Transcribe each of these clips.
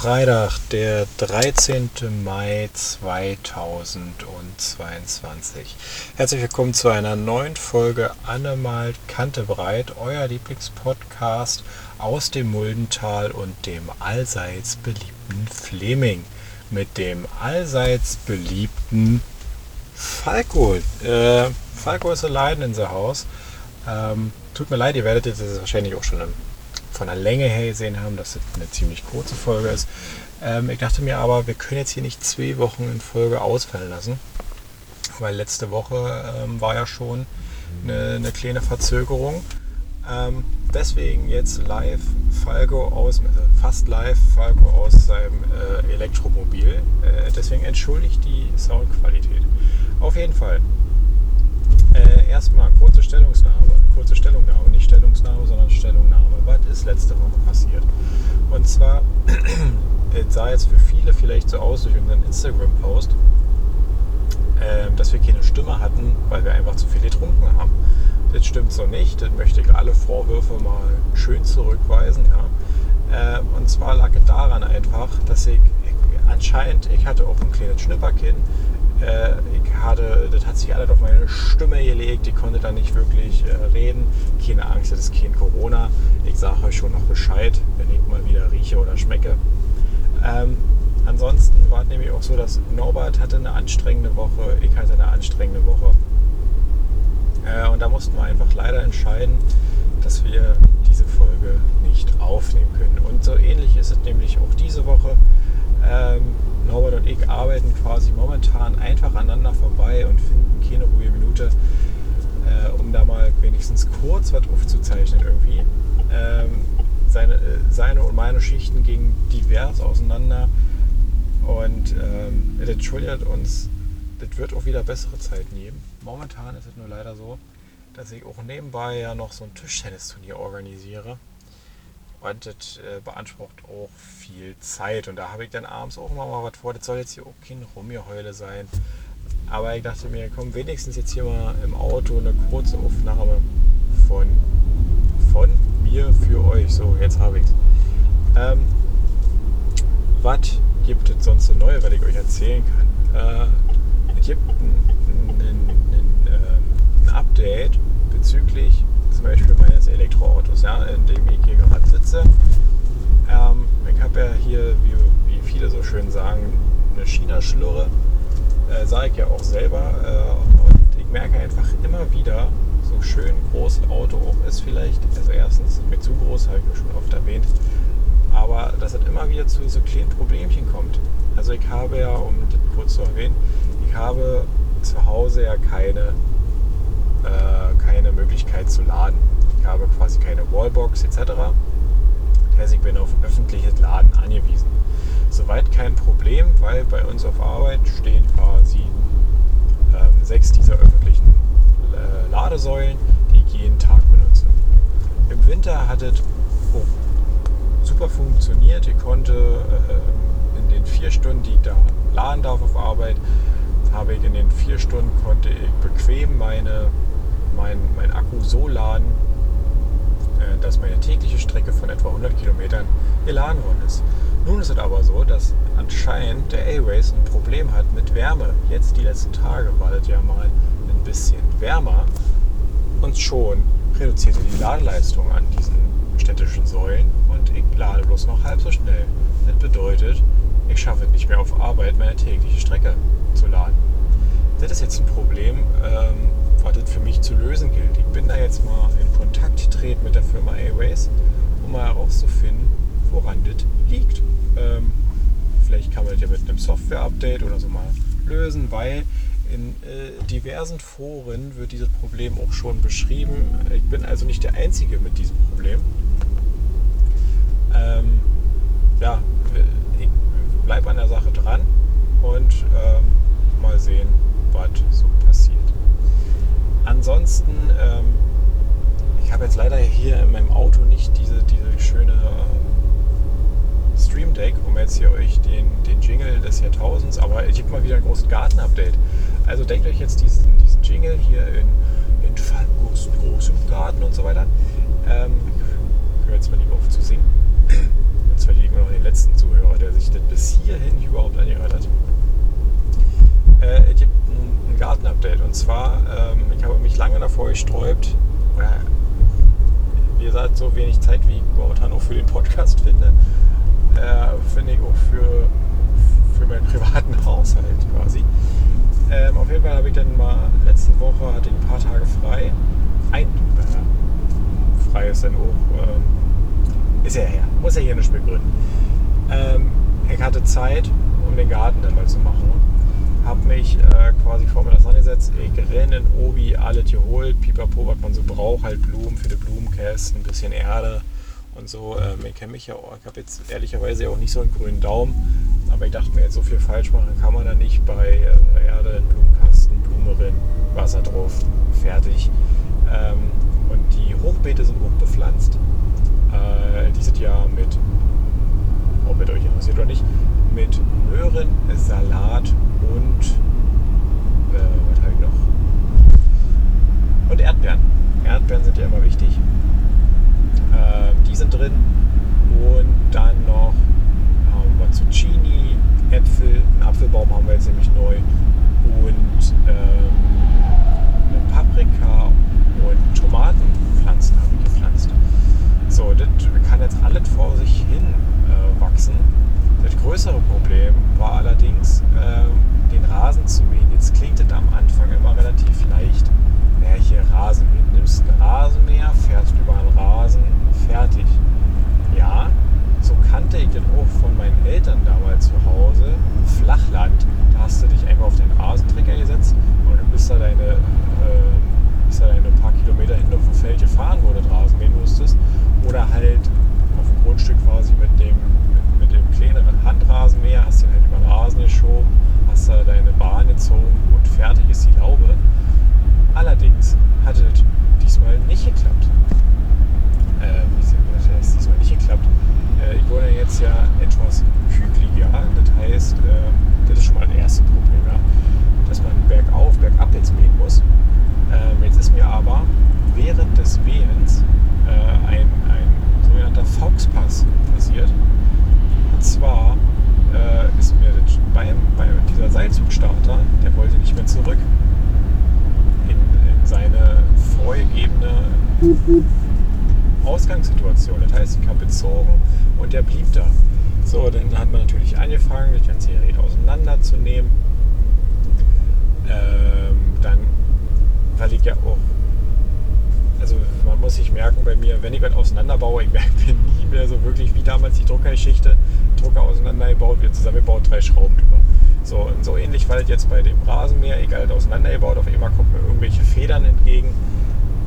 Freitag, der 13. Mai 2022. Herzlich willkommen zu einer neuen Folge Annemalt Kantebreit, euer Lieblingspodcast aus dem Muldental und dem allseits beliebten Fleming. Mit dem allseits beliebten Falco. Äh, Falco ist allein in sein Haus. Ähm, tut mir leid, ihr werdet jetzt wahrscheinlich auch schon im von der Länge her gesehen haben, dass es eine ziemlich kurze Folge ist. Ähm, ich dachte mir aber, wir können jetzt hier nicht zwei Wochen in Folge ausfallen lassen, weil letzte Woche ähm, war ja schon eine, eine kleine Verzögerung. Ähm, deswegen jetzt live Falco aus, also fast live Falco aus seinem äh, Elektromobil. Äh, deswegen entschuldigt die Soundqualität. Auf jeden Fall. Äh, erstmal kurze Stellungnahme, kurze Stellungnahme, nicht Stellungnahme, sondern Stellungnahme was ist letzte Woche passiert? Und zwar es sah jetzt für viele vielleicht so aus durch unseren Instagram-Post, äh, dass wir keine Stimme hatten, weil wir einfach zu viel getrunken haben. Das stimmt so nicht. Das möchte ich alle Vorwürfe mal schön zurückweisen. Ja. Äh, und zwar lag es daran einfach, dass ich, ich anscheinend, ich hatte auch ein kleines Schnipperkinn. Äh, ich hat sich alles auf meine Stimme gelegt, die konnte dann nicht wirklich äh, reden. Keine Angst, das ist kein Corona. Ich sage euch schon noch Bescheid, wenn ich mal wieder rieche oder schmecke. Ähm, ansonsten war es nämlich auch so, dass Norbert hatte eine anstrengende Woche, ich hatte eine anstrengende Woche. Äh, und da mussten wir einfach leider entscheiden, dass wir diese Folge nicht aufnehmen können. Und so ähnlich ist es nämlich auch diese Woche. Ähm, Norbert und ich arbeiten quasi momentan einfach aneinander vorbei und finden keine ruhige Minute, äh, um da mal wenigstens kurz was aufzuzeichnen irgendwie. Ähm, seine, äh, seine und meine Schichten gingen divers auseinander und ähm, das entschuldigt uns, das wird auch wieder bessere Zeiten geben. Momentan ist es nur leider so, dass ich auch nebenbei ja noch so ein Tischtennisturnier organisiere. Und das äh, beansprucht auch viel Zeit. Und da habe ich dann abends auch immer mal was vor. Das soll jetzt hier auch kein Rumgeheule sein. Aber ich dachte mir, komm, wenigstens jetzt hier mal im Auto eine kurze Aufnahme von, von mir für euch. So, jetzt habe ich es. Ähm, was gibt es sonst so neu, was ich euch erzählen kann? Äh, es gibt ähm, ein Update bezüglich zum Beispiel meines Elektroautos, ja, in dem ich hier sitze. Ähm, ich habe ja hier, wie, wie, viele so schön sagen, eine China-Schlurre. Äh, sage ich ja auch selber. Äh, und ich merke einfach immer wieder, so schön groß ein Auto auch ist vielleicht. Also erstens ist mir zu groß, habe ich mir schon oft erwähnt. Aber dass es immer wieder zu so kleinen Problemchen kommt. Also ich habe ja, um das kurz zu erwähnen, ich habe zu Hause ja keine äh, keine Möglichkeit zu laden. Ich habe quasi keine Wallbox etc. Heißt, ich bin auf öffentliches Laden angewiesen. Soweit kein Problem, weil bei uns auf Arbeit stehen quasi ähm, sechs dieser öffentlichen äh, Ladesäulen, die ich jeden Tag benutze. Im Winter hat es oh, super funktioniert. Ich konnte äh, in den vier Stunden, die ich da laden darf auf Arbeit, habe ich in den vier Stunden konnte ich bequem meine mein, mein Akku so laden, dass meine tägliche Strecke von etwa 100 Kilometern geladen worden ist. Nun ist es aber so, dass anscheinend der A-Race ein Problem hat mit Wärme. Jetzt die letzten Tage war es ja mal ein bisschen wärmer und schon reduzierte die Ladeleistung an diesen städtischen Säulen und ich lade bloß noch halb so schnell. Das bedeutet, ich schaffe es nicht mehr auf Arbeit, meine tägliche Strecke zu laden. Das ist jetzt ein Problem, ähm, was es für mich zu lösen gilt. Ich bin da jetzt mal in Kontakt getreten mit der Firma Airways, um mal herauszufinden, woran das liegt. Ähm, vielleicht kann man das ja mit einem Software-Update oder so mal lösen, weil in äh, diversen Foren wird dieses Problem auch schon beschrieben. Ich bin also nicht der Einzige mit diesem Problem. Ähm, ja, jetzt hier euch den, den Jingle des Jahrtausends, aber ich habe mal wieder ein großes Garten-Update. Also denkt euch jetzt diesen, diesen Jingle hier in, in Fallobst, großem Garten und so weiter. Ähm, hör jetzt mal lieber auf zu singen. Und zwar liegen wir noch den letzten Zuhörer, der sich denn bis hierhin überhaupt angehört hat. Äh, ich habe ein, ein Garten-Update und zwar, ähm, ich habe mich lange davor gesträubt, wie gesagt, so wenig Zeit, wie ich momentan auch für den Podcast finde äh, finde ich auch für, für meinen privaten Haushalt quasi. Ähm, auf jeden Fall habe ich dann mal letzte Woche hatte ich ein paar Tage frei. Ein äh, frei ist dann auch, äh, ist ja her, muss ja hier nicht begründen. Ähm, ich hatte Zeit, um den Garten dann mal zu machen. Habe mich äh, quasi vor mir das angesetzt. Ich renne Obi alles geholt, pipapo, was man so braucht, halt Blumen für die Blumenkästen, ein bisschen Erde und so. Ähm, ich kenne mich ja auch, ich habe jetzt ehrlicherweise auch nicht so einen grünen Daumen, aber ich dachte mir, jetzt so viel falsch machen kann man da nicht bei äh, Erde, Blumenkasten, Blume drin, Wasser drauf, fertig. Ähm, und die Hochbeete sind hochbepflanzt. Äh, dieses Jahr mit ob es euch interessiert oder nicht, mit Möhren, Salat und äh, was habe ich noch? Und Erdbeeren. Erdbeeren sind ja immer wichtig. Äh, die sind drin. Und dann noch haben wir Zucchini, Äpfel, einen Apfelbaum haben wir jetzt nämlich neu und ähm, Paprika und Tomatenpflanzen habe ich gepflanzt. So, das kann jetzt alles vor sich hin äh, wachsen. Das größere Problem war allerdings, äh, den Rasen zu mähen. Jetzt klingt das am Anfang immer relativ leicht. Naja, hier Rasen mähen. Nimmst einen Rasenmäher, fährst über einen Rasen, fertig. Ja, so kannte ich das auch von meinen Eltern damals zu Hause. Flachland, da hast du dich einfach auf den Rasenträger gesetzt und dann bist du deine, äh, bist da deine paar Kilometer hinten auf dem Feld gefahren, wo du Rasen mähen musstest. Oder halt auf dem Grundstück quasi mit dem, mit, mit dem kleineren Handrasenmäher, hast den halt über den Rasen geschoben, hast da deine Bahn gezogen und fertig ist die Laube. Allerdings hatte das diesmal nicht geklappt. Äh, wie heißt diesmal nicht geklappt? Äh, ich wohne jetzt ja etwas hügeliger, das heißt, äh, das ist schon mal das erste Problem, ja? dass man bergauf, bergab jetzt mähen muss. Ähm, jetzt ist mir aber während des Mähens äh, ein, ein sogenannter Fauxpass passiert. Und zwar äh, ist mir das beim, bei dieser Seilzugstarter, der wollte nicht mehr zurück in, in seine vorgegebene Ausgangssituation. Habe bezogen und der blieb da. So, dann hat man natürlich angefangen, das ganze Gerät auseinanderzunehmen. Ähm, dann, weil ich ja auch also man muss sich merken bei mir, wenn ich was auseinanderbaue, ich merke mir nie mehr so wirklich wie damals die Druckergeschichte, Drucker auseinandergebaut, wird zusammengebaut, drei Schrauben drüber. So, so ähnlich war das jetzt bei dem Rasenmäher, egal auseinandergebaut, auf einmal kommt mir irgendwelche Federn entgegen,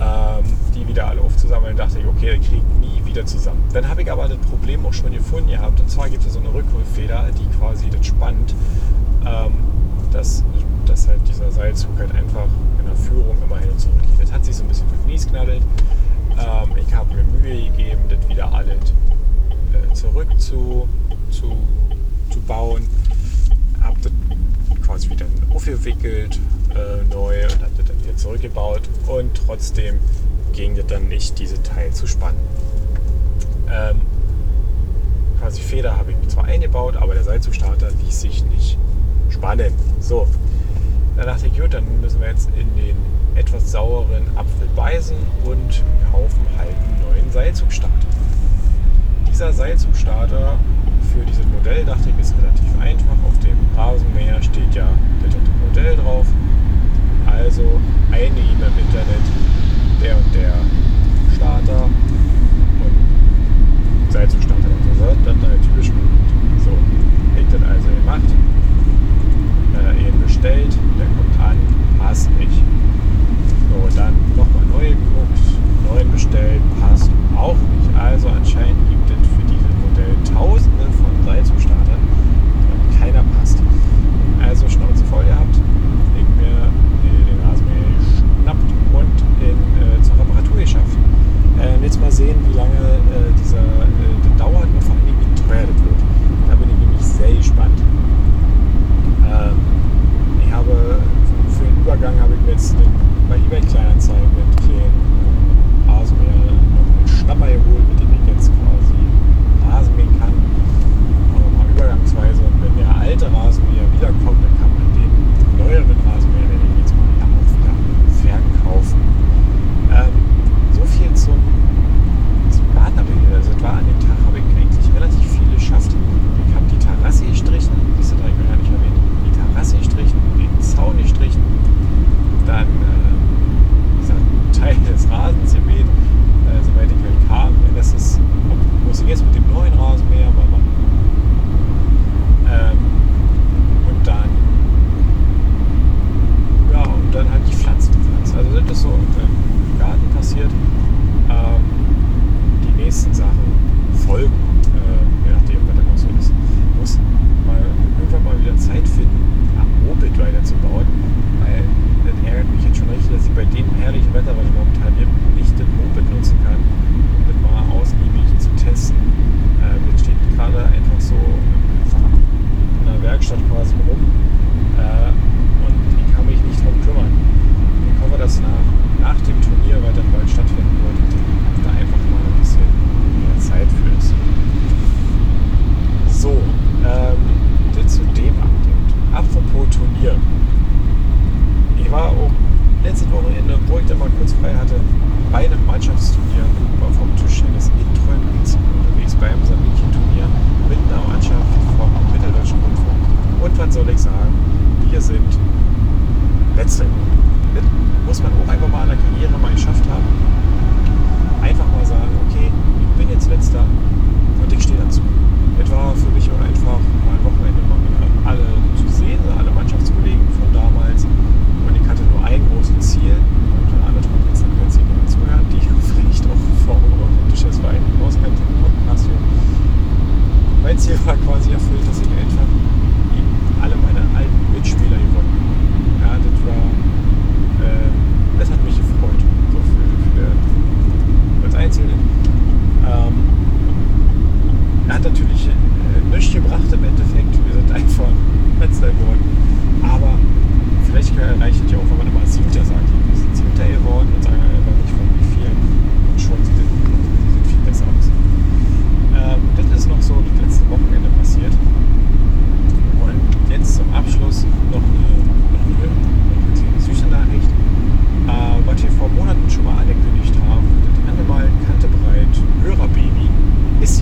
ähm, die wieder alle aufzusammeln, dachte ich, okay, ich kriege nie wieder zusammen. Dann habe ich aber das Problem auch schon gefunden gehabt, und zwar gibt es so eine Rückholfeder, die quasi das spannt, ähm, dass, dass halt dieser Seilzug halt einfach in der Führung immer hin und zurück geht. Das hat sich so ein bisschen verkniesknaddelt. Ähm, ich habe mir Mühe gegeben, das wieder alles äh, zurück zu, zu, zu bauen. Habe das quasi wieder aufgewickelt äh, neu und habe das dann wieder zurückgebaut. Und trotzdem ging das dann nicht, diese Teil zu spannen. Ähm, quasi Feder habe ich zwar eingebaut, aber der Seilzugstarter ließ sich nicht spannen. So, dann dachte ich, gut, dann müssen wir jetzt in den etwas sauren Apfel beißen und kaufen halt einen neuen Seilzugstarter. Dieser Seilzugstarter für dieses Modell, dachte ich, ist relativ einfach. Auf dem Rasenmäher steht ja das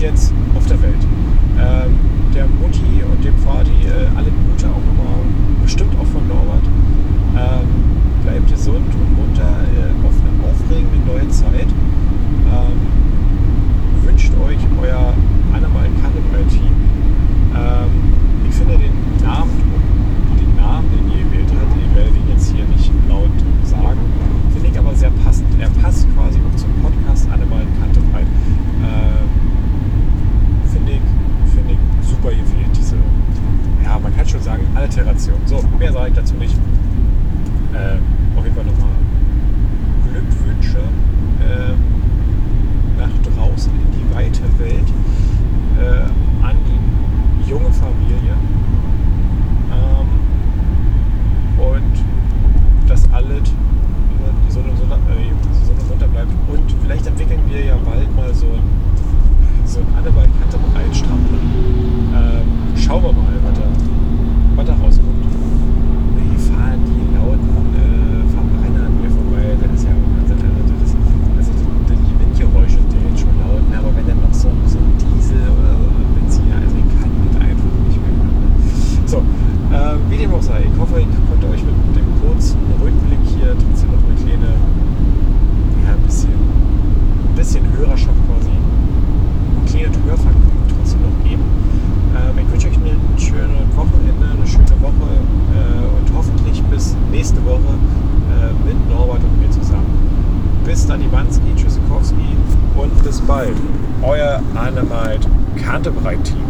jetzt auf der Welt. Ähm, der Mutti und dem Vati, äh, alle Gute auch nochmal, bestimmt auch von Norbert. Ähm, bleibt gesund und munter äh, auf eine aufregende neue Zeit. Ähm, wünscht euch euer Animal Cannibal Team. Ähm, ich finde den Namen, den Namen, den ihr gewählt habt, ich werde den jetzt hier nicht laut sagen, finde ich aber sehr passend. Er passt quasi auch zum so, so ein Annabelle Debatte bereit.